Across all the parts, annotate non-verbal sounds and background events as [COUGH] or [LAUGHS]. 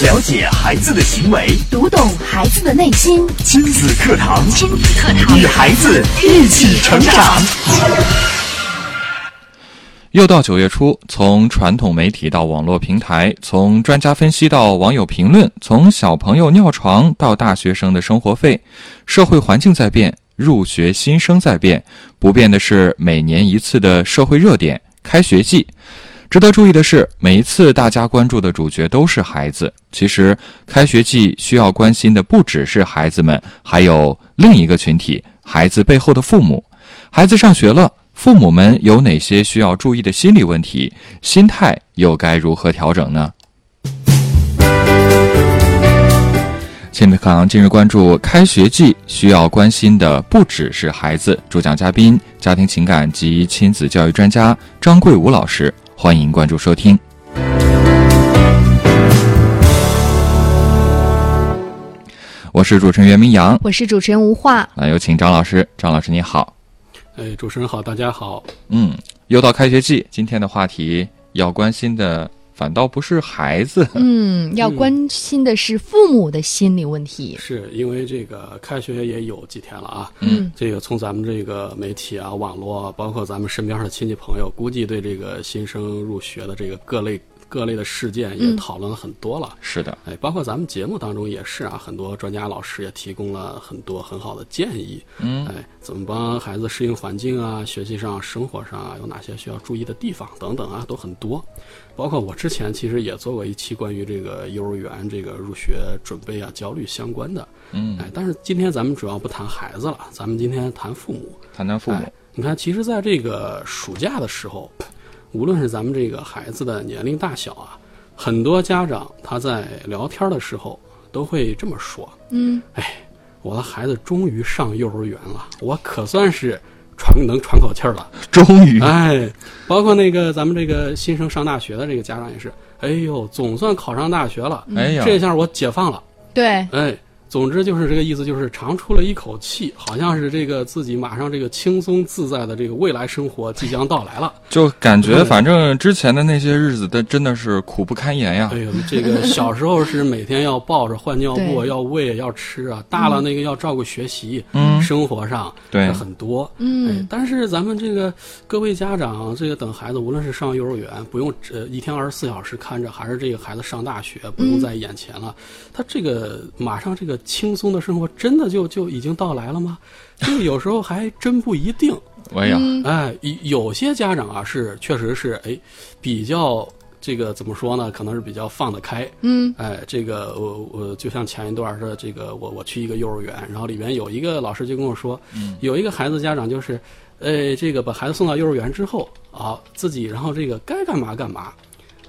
了解孩子的行为，读懂孩子的内心。亲子课堂，亲子课堂，与孩子一起成长。又到九月初，从传统媒体到网络平台，从专家分析到网友评论，从小朋友尿床到大学生的生活费，社会环境在变，入学新生在变，不变的是每年一次的社会热点——开学季。值得注意的是，每一次大家关注的主角都是孩子。其实，开学季需要关心的不只是孩子们，还有另一个群体——孩子背后的父母。孩子上学了，父母们有哪些需要注意的心理问题？心态又该如何调整呢？亲子课堂今日关注：开学季需要关心的不只是孩子。主讲嘉宾：家庭情感及亲子教育专家张桂武老师。欢迎关注收听。我是主持人袁明阳，我是主持人吴化。来有请张老师。张老师你好。哎，主持人好，大家好。嗯，又到开学季，今天的话题要关心的反倒不是孩子，嗯，要关心的是父母的心理问题。是因为这个开学也有几天了啊。嗯，这个从咱们这个媒体啊、网络，包括咱们身边的亲戚朋友，估计对这个新生入学的这个各类。各类的事件也讨论了很多了，是的，哎，包括咱们节目当中也是啊，很多专家老师也提供了很多很好的建议，嗯，哎，怎么帮孩子适应环境啊，学习上、生活上啊，有哪些需要注意的地方等等啊，都很多。包括我之前其实也做过一期关于这个幼儿园这个入学准备啊、焦虑相关的，嗯，哎，但是今天咱们主要不谈孩子了，咱们今天谈父母，谈谈父母。你看，其实在这个暑假的时候，无论是咱们这个孩子的年龄大小啊。很多家长他在聊天的时候都会这么说：“嗯，哎，我的孩子终于上幼儿园了，我可算是喘能喘口气儿了。终于，哎，包括那个咱们这个新生上大学的这个家长也是，哎呦，总算考上大学了，哎呀，这下我解放了。对，哎。”总之就是这个意思，就是长出了一口气，好像是这个自己马上这个轻松自在的这个未来生活即将到来了，就感觉反正之前的那些日子的真的是苦不堪言呀。哎呦，这个小时候是每天要抱着换尿布，要喂，要吃啊，大了那个要照顾学习，嗯，生活上对。很多，嗯，但是咱们这个各位家长，这个等孩子无论是上幼儿园，不用呃一天二十四小时看着，还是这个孩子上大学不用在眼前了，他这个马上这个。轻松的生活真的就就已经到来了吗？[LAUGHS] 这个有时候还真不一定。哎呀，哎，有些家长啊是确实是哎，比较这个怎么说呢？可能是比较放得开。嗯，哎，这个我我就像前一段的这个我我去一个幼儿园，然后里面有一个老师就跟我说，有一个孩子家长就是，哎，这个把孩子送到幼儿园之后啊，自己然后这个该干嘛干嘛。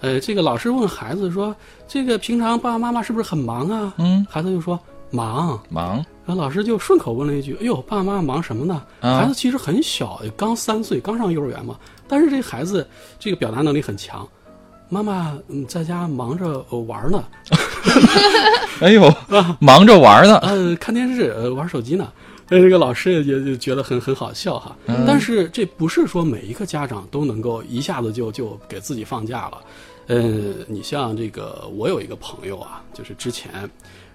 呃，这个老师问孩子说，这个平常爸爸妈妈是不是很忙啊？嗯，孩子就说。忙忙，然后老师就顺口问了一句：“哎呦，爸爸妈妈忙什么呢？”孩子其实很小，刚三岁，刚上幼儿园嘛。但是这孩子这个表达能力很强，妈妈嗯在家忙着玩呢。[LAUGHS] 哎呦，忙着玩呢，呃，看电视，呃，玩手机呢。那这个老师也就觉得很很好笑哈。但是这不是说每一个家长都能够一下子就就给自己放假了。呃，你像这个，我有一个朋友啊，就是之前。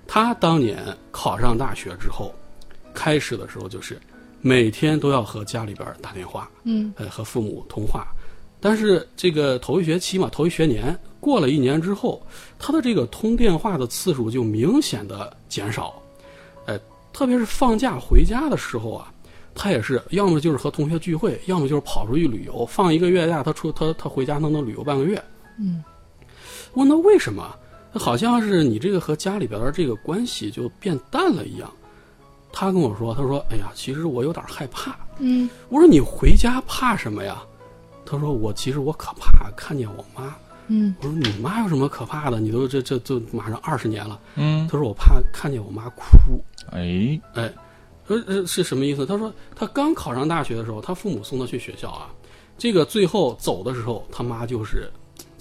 他当年考上大学之后，开始的时候就是每天都要和家里边打电话，嗯，呃，和父母通话。但是这个头一学期嘛，头一学年过了一年之后，他的这个通电话的次数就明显的减少，哎，特别是放假回家的时候啊，他也是要么就是和同学聚会，要么就是跑出去旅游。放一个月假，他出他他回家能能旅游半个月。嗯，问他为什么？好像是你这个和家里边的这个关系就变淡了一样。他跟我说：“他说，哎呀，其实我有点害怕。”嗯，我说：“你回家怕什么呀？”他说：“我其实我可怕看见我妈。”嗯，我说：“你妈有什么可怕的？你都这这这马上二十年了。”嗯，他说：“我怕看见我妈哭。”哎哎，说呃是什么意思？他说他刚考上大学的时候，他父母送他去学校啊，这个最后走的时候，他妈就是。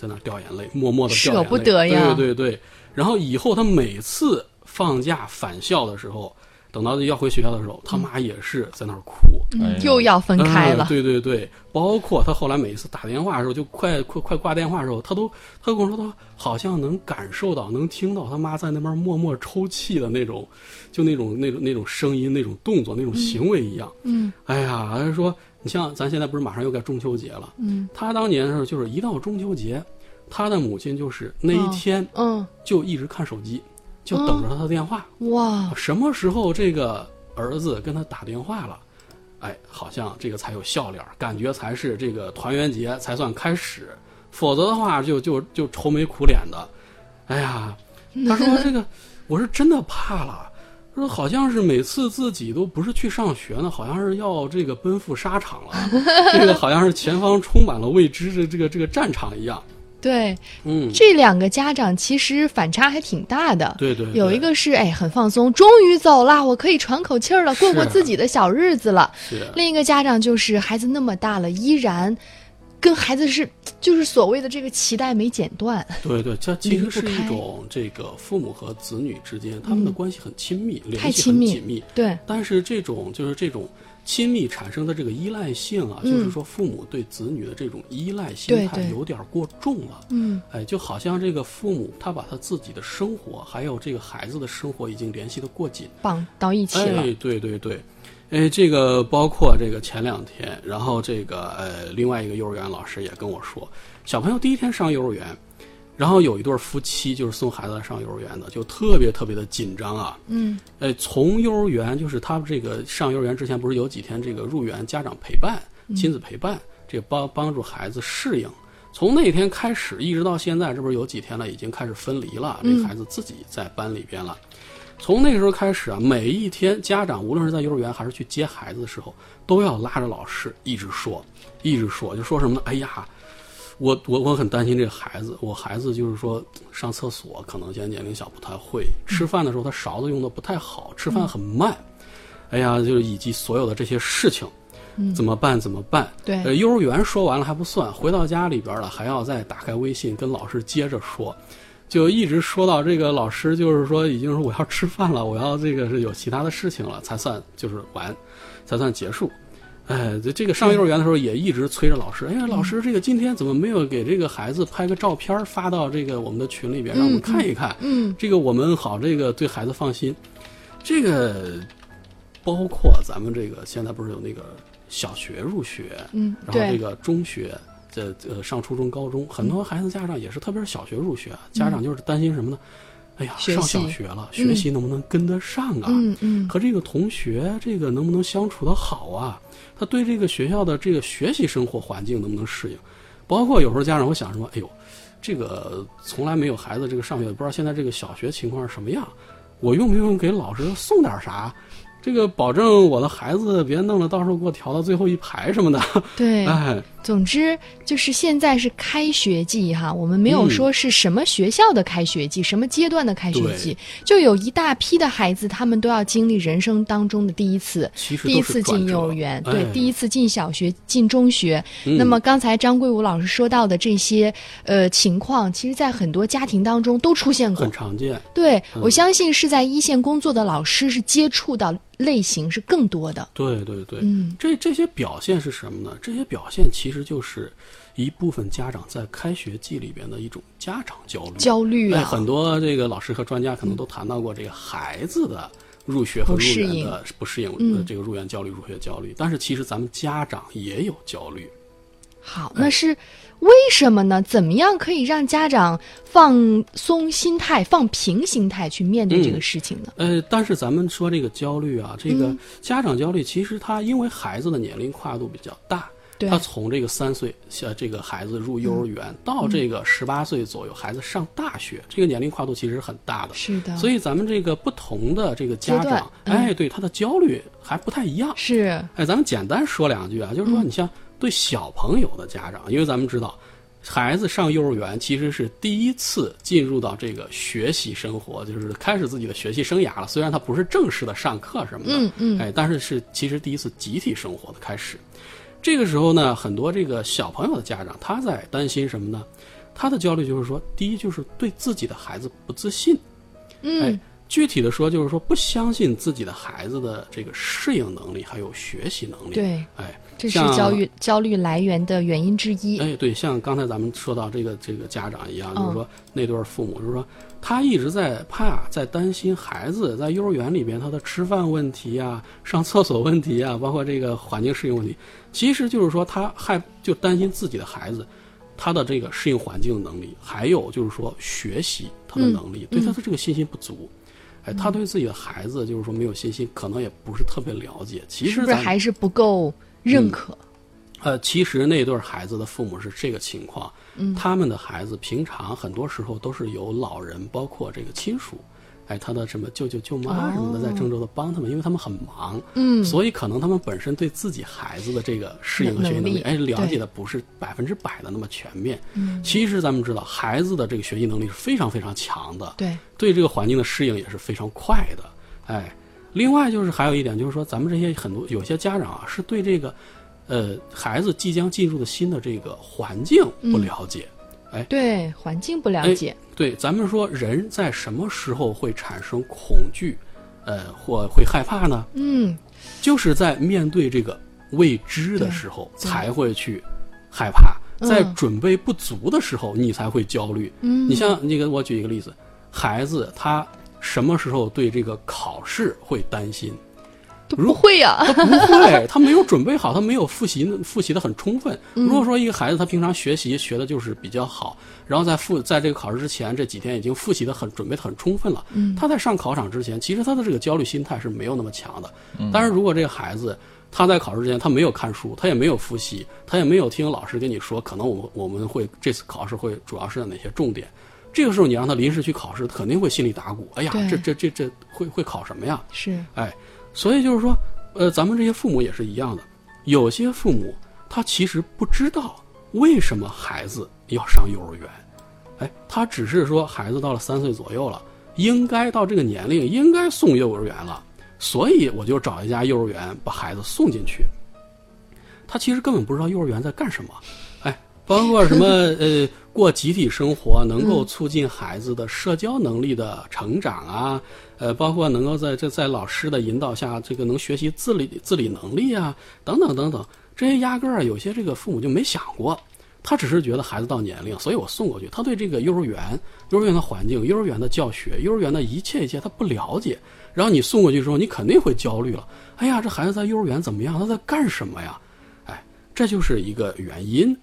在那掉眼泪，默默的掉眼泪，舍不得呀。对对对，然后以后他每次放假返校的时候，等到要回学校的时候，他妈也是在那儿哭。又要分开了嗯。对对对，包括他后来每一次打电话的时候，就快快快挂电话的时候，他都他跟我说，他好像能感受到、能听到他妈在那边默默抽泣的那种，就那种那种那种声音、那种动作、那种行为一样。嗯哎呀，说，你像咱现在不是马上又该中秋节了，嗯他当年的时候就是一到中秋节，他的母亲就是那一天嗯，就一直看手机，就等着他的电话。哇，什么时候这个儿子跟他打电话了，哎，好像这个才有笑脸，感觉才是这个团圆节才算开始，否则的话就就就愁眉苦脸的。哎呀，[LAUGHS] 他说这个我是真的怕了。说好像是每次自己都不是去上学呢，好像是要这个奔赴沙场了，[LAUGHS] 这个好像是前方充满了未知的这个这个战场一样。对，嗯，这两个家长其实反差还挺大的。对对对有一个是哎很放松，终于走了，我可以喘口气儿了，过过自己的小日子了。是另一个家长就是孩子那么大了，依然跟孩子是就是所谓的这个脐带没剪断。对对，这其实是一种这个父母和子女之间他们的关系很亲密，联系太亲密很紧密。对，但是这种就是这种亲密产生的这个依赖性啊，嗯就是说父母对子女的这种依赖心态有点过重了。嗯，哎，就好像这个父母他把他自己的生活还有这个孩子的生活已经联系的过紧。绑到一起了。哎，对对对，哎，这个包括这个前两天，然后这个呃，另外一个幼儿园老师也跟我说，小朋友第一天上幼儿园，然后有一对夫妻就是送孩子上幼儿园的，就特别特别的紧张啊。嗯呃，从幼儿园就是他们这个上幼儿园之前，不是有几天这个入园家长陪伴、亲子陪伴，这个帮帮助孩子适应。从那天开始一直到现在，这不是有几天了，已经开始分离了，这个孩子自己在班里边了。从那个时候开始啊，每一天家长无论是在幼儿园还是去接孩子的时候，都要拉着老师一直说，一直说，就说什么呢？哎呀，我我我很担心这个孩子，我孩子就是说上厕所可能现在年龄小不太会，吃饭的时候他勺子用的不太好，吃饭很慢，哎呀，就是以及所有的这些事情。怎么办？怎么办？对呃，幼儿园说完了还不算，回到家里边了还要再打开微信跟老师接着说，就一直说到这个老师就是说已经说我要吃饭了，我要这个是有其他的事情了才算就是完，才算结束。哎，这这个上幼儿园的时候也一直催着老师，哎呀，老师，这个今天怎么没有给这个孩子拍个照片发到这个我们的群里边，让我们看一看，嗯这个我们好这个对孩子放心。这个包括咱们这个现在不是有那个小学入学，嗯，对，然后这个中学，这呃上初中、高中，很多孩子家长也是，特别是小学入学，家长就是担心什么呢？哎呀，上小学了，学习能不能跟得上啊？嗯嗯和这个同学这个能不能相处的好啊？他对这个学校的这个学习生活环境能不能适应？包括有时候家长会想什么？哎呦，这个从来没有孩子这个上学，不知道现在这个小学情况是什么样？我用不用给老师送点啥？这个保证我的孩子别弄了，到时候给我调到最后一排什么的。对。[LAUGHS] 哎，总之就是现在是开学季哈，我们没有嗯说是什么学校的开学季，什么阶段的开学季，就有一大批的孩子，他们都要经历人生当中的第一次。第一次进幼儿园，哎对，第一次进小学、进中学。嗯那么刚才张桂武老师说到的这些呃情况，其实在很多家庭当中都出现过很。常见。对，嗯我相信是在一线工作的老师是接触到类型是更多的。对对对，嗯这这些表现是什么呢？这些表现其实就是一部分家长在开学季里边的一种家长焦虑。哎，焦虑啊，很多这个老师和专家可能都谈到过这个孩子的入学和入园的不适应，嗯呃这个入园焦虑、入学焦虑。但是其实咱们家长也有焦虑。好，那是为什么呢？怎么样可以让家长放松心态、放平心态去面对这个事情呢？呃，但是咱们说这个焦虑啊，这个嗯。家长焦虑，其实他因为孩子的年龄跨度比较大，他从这个三岁，像这个孩子入幼儿园、嗯。到这个十八岁左右，孩子上大学，这个年龄跨度其实很大的。是的，所以咱们这个不同的这个家长，嗯。哎，对他的焦虑还不太一样。是。哎，咱们简单说两句啊，就是嗯。说，你像对小朋友的家长，因为咱们知道，孩子上幼儿园其实是第一次进入到这个学习生活，就是开始自己的学习生涯了。虽然他不是正式的上课什么的，嗯嗯哎，但是是其实第一次集体生活的开始。这个时候呢，很多这个小朋友的家长他在担心什么呢？他的焦虑就是说，第一就是对自己的孩子不自信，嗯哎，具体的说，就是说不相信自己的孩子的这个适应能力还有学习能力。对，哎，这是焦虑焦虑来源的原因之一。哎，对，像刚才咱们说到这个这个家长一样，就是嗯说那对父母，就是说他一直在怕，在担心孩子在幼儿园里边他的吃饭问题啊、上厕所问题啊，包括这个环境适应问题，其实就是说他害就担心自己的孩子。他的这个适应环境的能力，还有就是说学习他的能力，对他的这个信心不足。哎，他对自己的孩子就是说没有信心，可能也不是特别了解。其实咱不是还是不够认可？呃，其实那对孩子的父母是这个情况，嗯他们的孩子平常很多时候都是由老人，包括这个亲属，哎，他的什么舅舅舅妈什么的在郑州的帮他们，因为他们很忙，哦嗯，所以可能他们本身对自己孩子的这个适应和学习能力，能力哎，了解的不是百分之百的那么全面。嗯其实咱们知道，孩子的这个学习能力是非常非常强的，对，对这个环境的适应也是非常快的。哎，另外就是还有一点，就是说咱们这些很多有些家长啊，是对这个，呃，孩子即将进入的新的这个环境不了解。对环境不了哎解，对，咱们说人在什么时候会产生恐惧，呃，或会害怕呢？嗯，就是在面对这个未知的时候才会去害怕，嗯在准备不足的时候你才会焦虑。嗯你像那个，我举一个例子，孩子他什么时候对这个考试会担心？都不会呀、他不会，他没有准备好，他没有复习复习的很充分。嗯如果说一个孩子他平常学习学的就是比较好，然后在复在这个考试之前这几天已经复习的很准备的很充分了，嗯他在上考场之前，其实他的这个焦虑心态是没有那么强的。嗯当然，如果这个孩子他在考试之前他没有看书，他也没有复习，他也没有听老师跟你说，可能我们我们会这次考试会主要是在哪些重点。这个时候你让他临时去考试，肯定会心里打鼓。哎呀，这这这这会会考什么呀？是，哎，所以就是说，呃，咱们这些父母也是一样的，有些父母他其实不知道为什么孩子要上幼儿园，哎，他只是说孩子到了三岁左右了，应该到这个年龄应该送幼儿园了，所以我就找一家幼儿园把孩子送进去。他其实根本不知道幼儿园在干什么，包括什么 [LAUGHS] 呃，过集体生活能够促进孩子的社交能力的成长啊，呃，包括能够在这在老师的引导下，这个能学习自理自理能力啊，等等等等，这些压根儿有些这个父母就没想过。他只是觉得孩子到年龄，所以我送过去。他对这个幼儿园、幼儿园的环境、幼儿园的教学、幼儿园的一切一切他不了解。然后你送过去之后，你肯定会焦虑了。哎呀，这孩子在幼儿园怎么样？他在干什么呀？哎，这就是一个原因。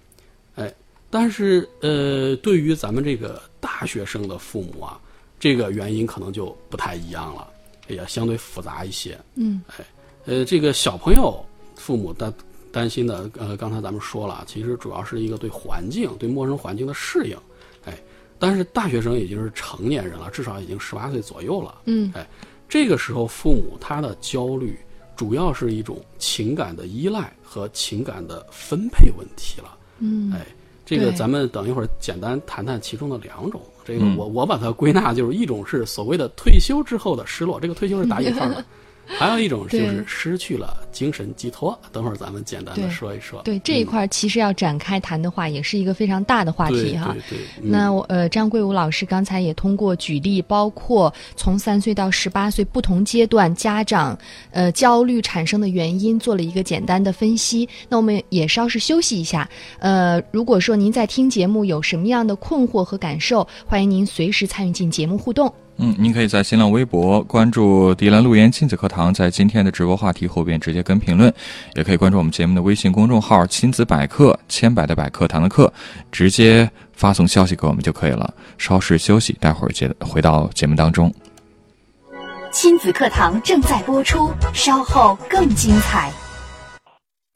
哎，但是呃，对于咱们这个大学生的父母啊，这个原因可能就不太一样了，也相对复杂一些。嗯，哎，呃，这个小朋友父母担担心的，呃，刚才咱们说了，其实主要是一个对环境、对陌生环境的适应。哎，但是大学生已经是成年人了，至少已经十八岁左右了。嗯，哎，这个时候父母他的焦虑，主要是一种情感的依赖和情感的分配问题了。嗯，哎，这个咱们等一会儿简单谈谈其中的两种。这个嗯。我我把它归纳就是一种是所谓的退休之后的失落，这个退休是打引号的，[LAUGHS] 还有一种就是失去了精神寄托。等会儿咱们简单的说一说。对这一块儿其实要展开谈的话，也是一个非常大的话题哈。对对，嗯那我呃，张桂武老师刚才也通过举例，包括从三岁到十八岁不同阶段家长呃焦虑产生的原因，做了一个简单的分析。那我们也稍事休息一下。呃，如果说您在听节目有什么样的困惑和感受，欢迎您随时参与进节目互动。嗯，您可以在新浪微博关注“迪兰路言亲子课堂”，在今天的直播话题后边直接跟评论，也可以关注我们节目的微信公众号“亲子百科”，千百的百课堂的课，直接发送消息给我们就可以了。稍事休息，待会儿接回到节目当中。亲子课堂正在播出，稍后更精彩。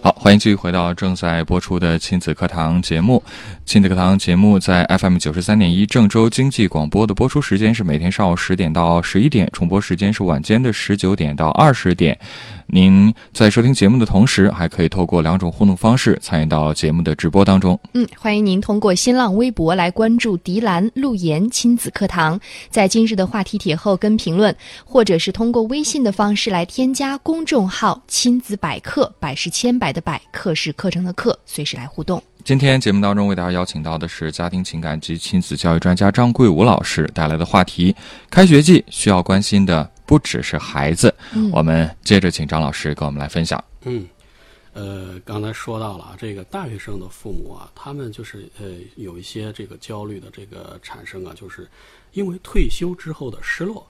好，欢迎继续回到正在播出的亲子课堂节目。亲子课堂节目在 FM 九十三点一郑州经济广播的播出时间是每天上午十点到十一点，重播时间是晚间的十九点到二十点。您在收听节目的同时，还可以透过两种互动方式参与到节目的直播当中。嗯，欢迎您通过新浪微博来关注迪兰路言亲子课堂，在今日的话题帖后跟评论，或者是通过微信的方式来添加公众号“亲子百科”，百事千百的百，课是课程的课，随时来互动。今天节目当中为大家邀请到的是家庭情感及亲子教育专家张桂武老师带来的话题：开学季需要关心的不只是孩子。嗯我们接着请张老师跟我们来分享。嗯，呃，刚才说到了啊，这个大学生的父母啊，他们就是呃有一些这个焦虑的这个产生啊，就是因为退休之后的失落。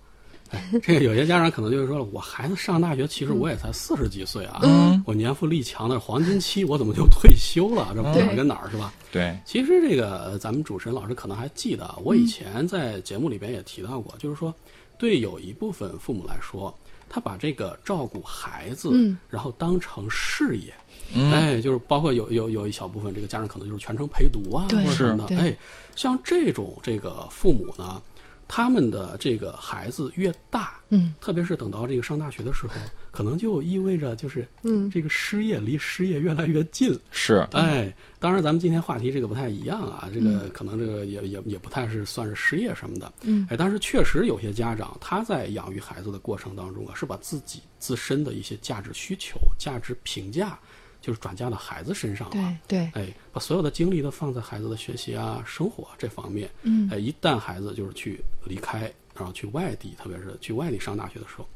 哎，[LAUGHS] 这个有些家长可能就是说了，我孩子上大学，其实我也才四十几岁啊，嗯我年富力强的黄金期，我怎么就退休了？这哪儿跟哪儿是吧？对，其实这个呃咱们主持人老师可能还记得，啊，我以前在节目里边也提到过，就是说，对有一部分父母来说，他把这个照顾孩子，嗯。然后当成事业，嗯。哎，就是包括有有有一小部分这个家长可能就是全程陪读啊，或者什么哎，像这种这个父母呢，他们的这个孩子越大，嗯，特别是等到这个上大学的时候，[LAUGHS] 可能就意味着就是，嗯。这个失业离失业越来越近。是，哎，当然，咱们今天话题这个不太一样啊，这嗯个可能这个也也也不太是算是失业什么的，嗯，哎，但是确实有些家长他在养育孩子的过程当中啊，是把自己自身的一些价值需求、价值评价，就是转嫁到孩子身上了。对对，哎，把所有的精力都放在孩子的学习啊、生活这方面。嗯哎，一旦孩子就是去离开，然后去外地，特别是去外地上大学的时候，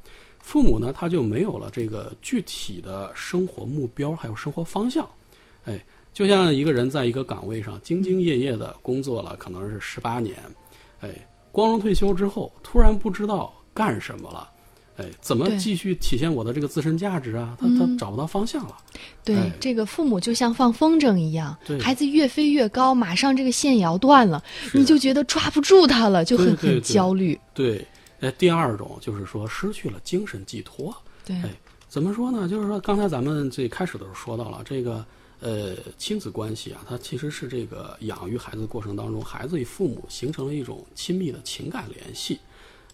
父母呢他就没有了这个具体的生活目标，还有生活方向。哎，就像一个人在一个岗位上兢兢业业的工作了，可能是十八年，哎，光荣退休之后，突然不知道干什么了。哎，怎么继续体现我的这个自身价值啊？他他嗯找不到方向了。对，哎这个父母就像放风筝一样对，孩子越飞越高，马上这个线摇断了，你就觉得抓不住他了，就很很焦虑。对，呃，第二种就是说失去了精神寄托。对，哎，怎么说呢？就是说，刚才咱们最开始的时候说到了这个，呃，亲子关系啊，它其实是这个养育孩子的过程当中，孩子与父母形成了一种亲密的情感联系。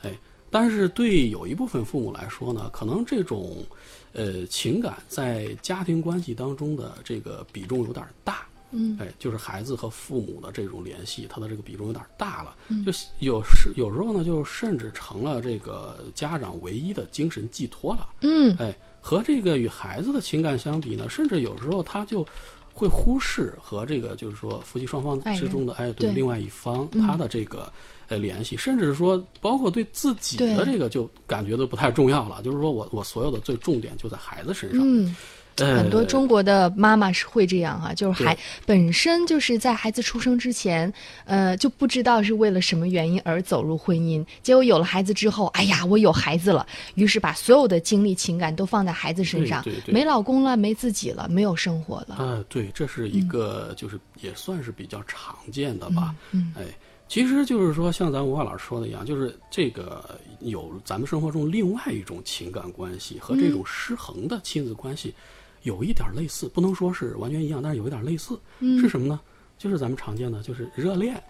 哎，但是对有一部分父母来说呢，可能这种，呃，情感在家庭关系当中的这个比重有点大。嗯，哎，就是孩子和父母的这种联系，他的这个比重有点大了，嗯。就有时有时候呢，就甚至成了这个家长唯一的精神寄托了。嗯，哎，和这个与孩子的情感相比呢，甚至有时候他就会忽视和这个就是说夫妻双方之中的哎对对。另外一方嗯。他的这个呃联系，甚至说包括对自己的这个就感觉都不太重要了，就是说我我所有的最重点就在孩子身上。嗯。呃很多中国的妈妈是会这样哈、就是孩本身就是在孩子出生之前，呃，就不知道是为了什么原因而走入婚姻，结果有了孩子之后，哎呀，我有孩子了，于是把所有的精力、情感都放在孩子身上，对对对没老公了，没自己了，没有生活了。啊，对，这是一个就是也算是比较常见的吧。嗯哎，其实就是说，像咱文化老师说的一样，就是这个有咱们生活中另外一种情感关系和这种失衡的亲子关系有一点类似，不能说是完全一样，但是有一点类似。嗯是什么呢？就是咱们常见的，就是热恋。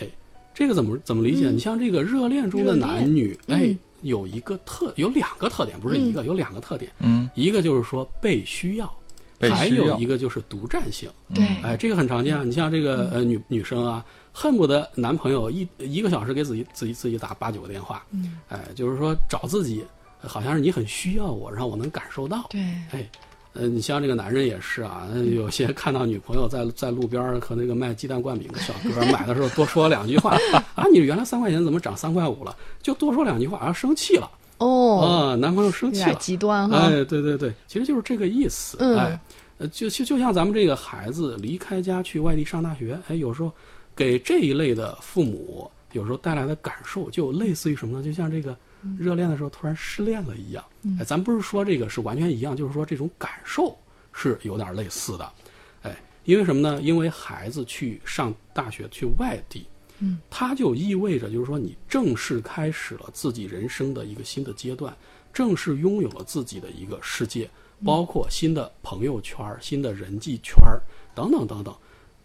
哎，这个怎么怎么理解？你像这个热恋中的男女，哎嗯，有一个特有两个特点，不是一个，有两个特点。嗯，一个就是说被需要，被还需要有一个就是独占性。对，哎，这个很常见啊。你像这个呃女女生啊，恨不得男朋友一一个小时给自己自己自己打八九个电话，嗯，哎，就是说找自己，好像是你很需要我，然后我能感受到。对，哎，呃，你像这个男人也是啊，有些看到女朋友在 [LAUGHS] 在路边儿和那个卖鸡蛋灌饼的小哥买的时候多说两句话。[LAUGHS] 啊，你原来三块钱怎么涨三块五了？就多说两句话，然后生气了。哦，啊，男朋友生气了，极端哈。哎，对对对，其实就是这个意思。嗯。哎，呃，就就就像咱们这个孩子离开家去外地上大学，哎，有时候给这一类的父母，有时候带来的感受就类似于什么呢？就像这个热恋的时候突然失恋了一样。哎，咱不是说这个是完全一样，就是说这种感受是有点类似的。哎，因为什么呢？因为孩子去上大学去外地。嗯，它就意味着，就是说，你正式开始了自己人生的一个新的阶段，正式拥有了自己的一个世界，包括新的朋友圈、新的人际圈儿等等等等。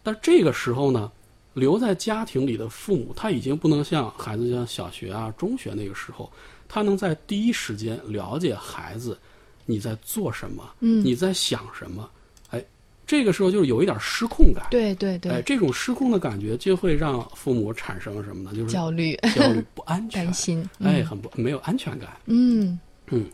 但这个时候呢，留在家庭里的父母，他已经不能像孩子像小学啊、中学那个时候，他能在第一时间了解孩子你在做什么，嗯你在想什么。哎，这个时候就是有一点失控感。对对哎，对，这种失控的感觉就会让父母产生什么呢？就是焦虑、焦虑、不安 [LAUGHS] 全担，心，哎，嗯很不没有安全感。嗯嗯，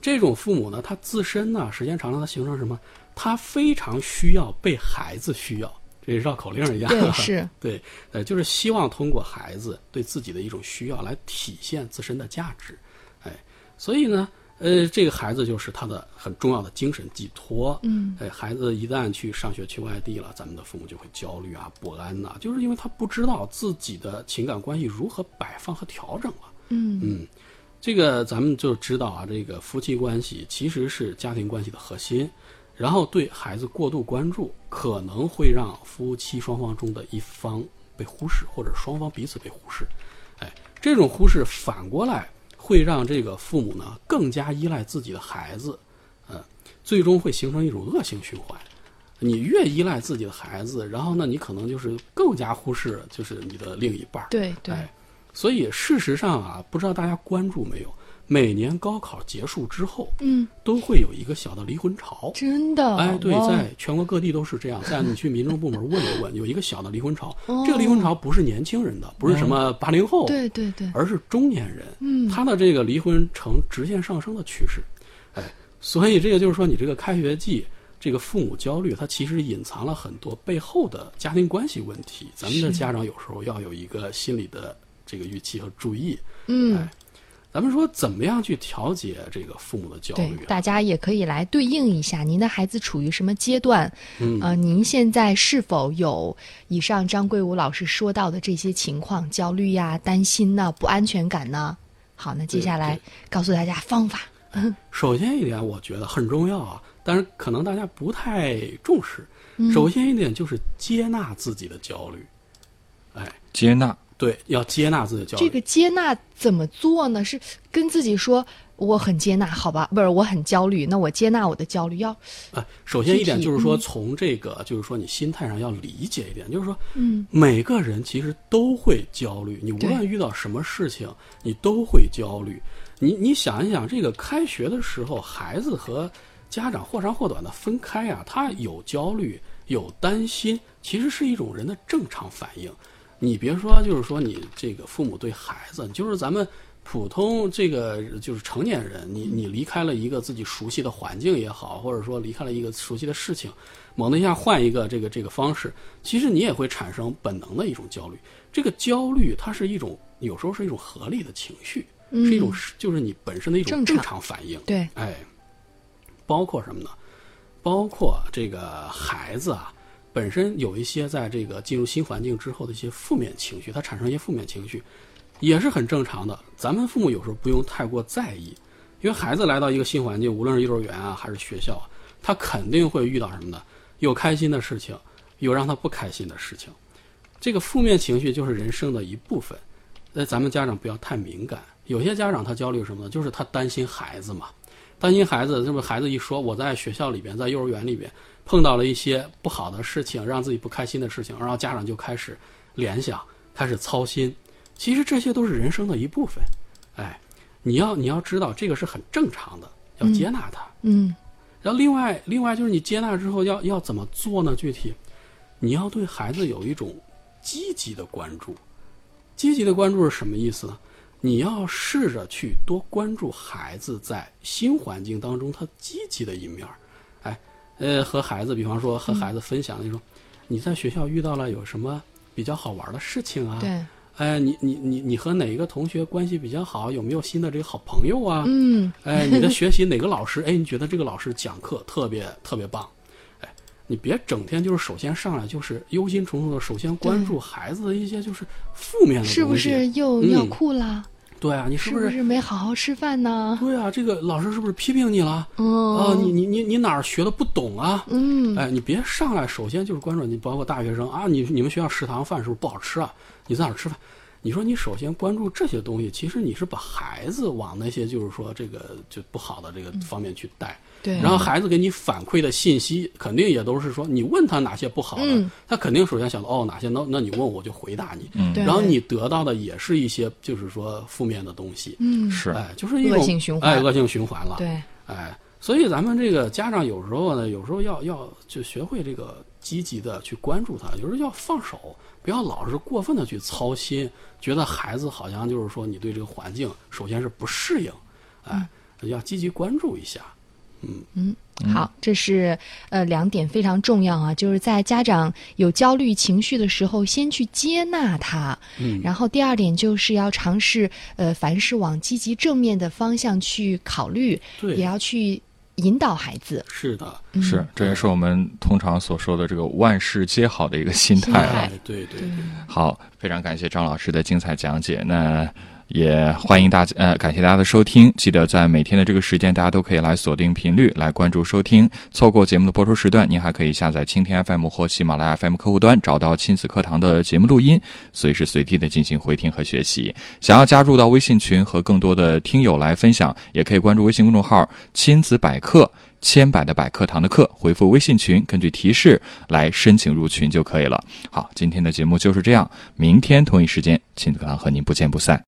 这种父母呢，他自身呢，时间长了，他形成什么？他非常需要被孩子需要，这绕口令一样。对是，[LAUGHS] 对，呃，就是希望通过孩子对自己的一种需要来体现自身的价值。哎，所以呢，呃，这个孩子就是他的很重要的精神寄托。嗯，哎，孩子一旦去上学去外地了，咱们的父母就会焦虑啊、不安呐、就是因为他不知道自己的情感关系如何摆放和调整了。嗯嗯，这个咱们就知道啊，这个夫妻关系其实是家庭关系的核心，然后对孩子过度关注，可能会让夫妻双方中的一方被忽视，或者双方彼此被忽视。哎，这种忽视反过来会让这个父母呢更加依赖自己的孩子，呃，最终会形成一种恶性循环。你越依赖自己的孩子，然后呢，你可能就是更加忽视就是你的另一半儿。对对，哎，所以事实上啊，不知道大家关注没有？每年高考结束之后，嗯，都会有一个小的离婚潮。真的，哎，对，在全国各地都是这样。在你去民政部门问一问，[LAUGHS] 有一个小的离婚潮。哦这个离婚潮不是年轻人的，不是什么八零后，对对对，而是中年人。嗯他的这个离婚呈直线上升的趋势。哎，所以这个就是说，你这个开学季，这个父母焦虑，它其实隐藏了很多背后的家庭关系问题。咱们的家长有时候要有一个心理的这个预期和注意。嗯哎。咱们说怎么样去调节这个父母的焦虑，啊？大家也可以来对应一下，您的孩子处于什么阶段？嗯呃，您现在是否有以上张桂武老师说到的这些情况，焦虑呀、担心呐、不安全感呢？好，那接下来告诉大家方法。首先一点，我觉得很重要啊，但是可能大家不太重视。嗯首先一点就是接纳自己的焦虑，哎，接纳，对，要接纳自己的焦虑。这个接纳怎么做呢？是跟自己说我很接纳，好吧？不是，我很焦虑，那我接纳我的焦虑，要啊，首先一点就是说，嗯从这个就是说你心态上要理解一点，就是说，嗯，每个人其实都会焦虑，你无论遇到什么事情，你都会焦虑。你你想一想，这个开学的时候，孩子和家长或长或短的分开啊，他有焦虑，有担心，其实是一种人的正常反应。你别说，就是说你这个父母对孩子，就是咱们普通这个就是成年人，你你离开了一个自己熟悉的环境也好，或者说离开了一个熟悉的事情，猛的一下换一个这个这个方式，其实你也会产生本能的一种焦虑。这个焦虑它是一种有时候是一种合理的情绪，是一种就是你本身的一种正常反应。对，哎，包括什么呢？包括这个孩子啊，本身有一些在这个进入新环境之后的一些负面情绪，他产生一些负面情绪，也是很正常的。咱们父母有时候不用太过在意，因为孩子来到一个新环境，无论是幼儿园啊还是学校，他肯定会遇到什么呢？有开心的事情，有让他不开心的事情。这个负面情绪就是人生的一部分。那咱们家长不要太敏感。有些家长他焦虑什么呢？就是他担心孩子嘛，担心孩子，这不孩子一说我在学校里边，在幼儿园里边碰到了一些不好的事情，让自己不开心的事情，然后家长就开始联想，开始操心。其实这些都是人生的一部分。哎，你要你要知道，这个是很正常的，要接纳它。嗯然后另外另外就是你接纳之后要要怎么做呢？具体你要对孩子有一种积极的关注。积极的关注是什么意思呢？你要试着去多关注孩子在新环境当中他积极的一面儿。哎，呃，和孩子，比方说和孩子分享那种，你在学校遇到了有什么比较好玩的事情啊？对，哎，你你你你和哪一个同学关系比较好？有没有新的这个好朋友啊？嗯哎，你的学习哪个老师？哎，你觉得这个老师讲课特别特别棒？哎，你别整天就是首先上来就是忧心忡忡的，首先关注孩子的一些就是负面的东西。是不是又嗯尿裤啦？对啊，你是不是？没好好吃饭呢？对啊，这个老师是不是批评你了？嗯啊，你你你你哪儿学的不懂啊？嗯哎，你别上来首先就是关注你，包括大学生啊，你你们学校食堂饭是不是不好吃啊？你在哪儿吃饭？你说你首先关注这些东西，其实你是把孩子往那些就是说这个就不好的这个方面去带。对，然后孩子给你反馈的信息，肯定也都是说，你问他哪些不好的，嗯。他肯定首先想到哦哪些，那那你问我就回答你，嗯。然后你得到的也是一些就是说负面的东西，嗯，是。哎，就是一种恶性循环哎，恶性循环了，对，哎，所以咱们这个家长有时候呢，有时候要要就学会这个积极的去关注他，有时候要放手，不要老是过分的去操心，觉得孩子好像就是说你对这个环境首先是不适应，哎，要积极关注一下。嗯嗯。好，这是呃两点非常重要啊，就是在家长有焦虑情绪的时候，先去接纳他，嗯。然后第二点就是要尝试呃凡事往积极正面的方向去考虑，对。也要去引导孩子。是的，是，这也是我们通常所说的这个万事皆好的一个心态啊。哎，对对对，好，非常感谢张老师的精彩讲解。那也欢迎大家，呃，感谢大家的收听。记得在每天的这个时间，大家都可以来锁定频率，来关注收听。错过节目的播出时段，您还可以下载蜻蜓 FM 或喜马拉雅 FM 客户端，找到亲子课堂的节目录音，随时随地的进行回听和学习。想要加入到微信群和更多的听友来分享，也可以关注微信公众号“亲子百科”。千百的百课堂的课，回复微信群，根据提示来申请入群就可以了。好，今天的节目就是这样，明天同一时间，亲子课堂和您不见不散。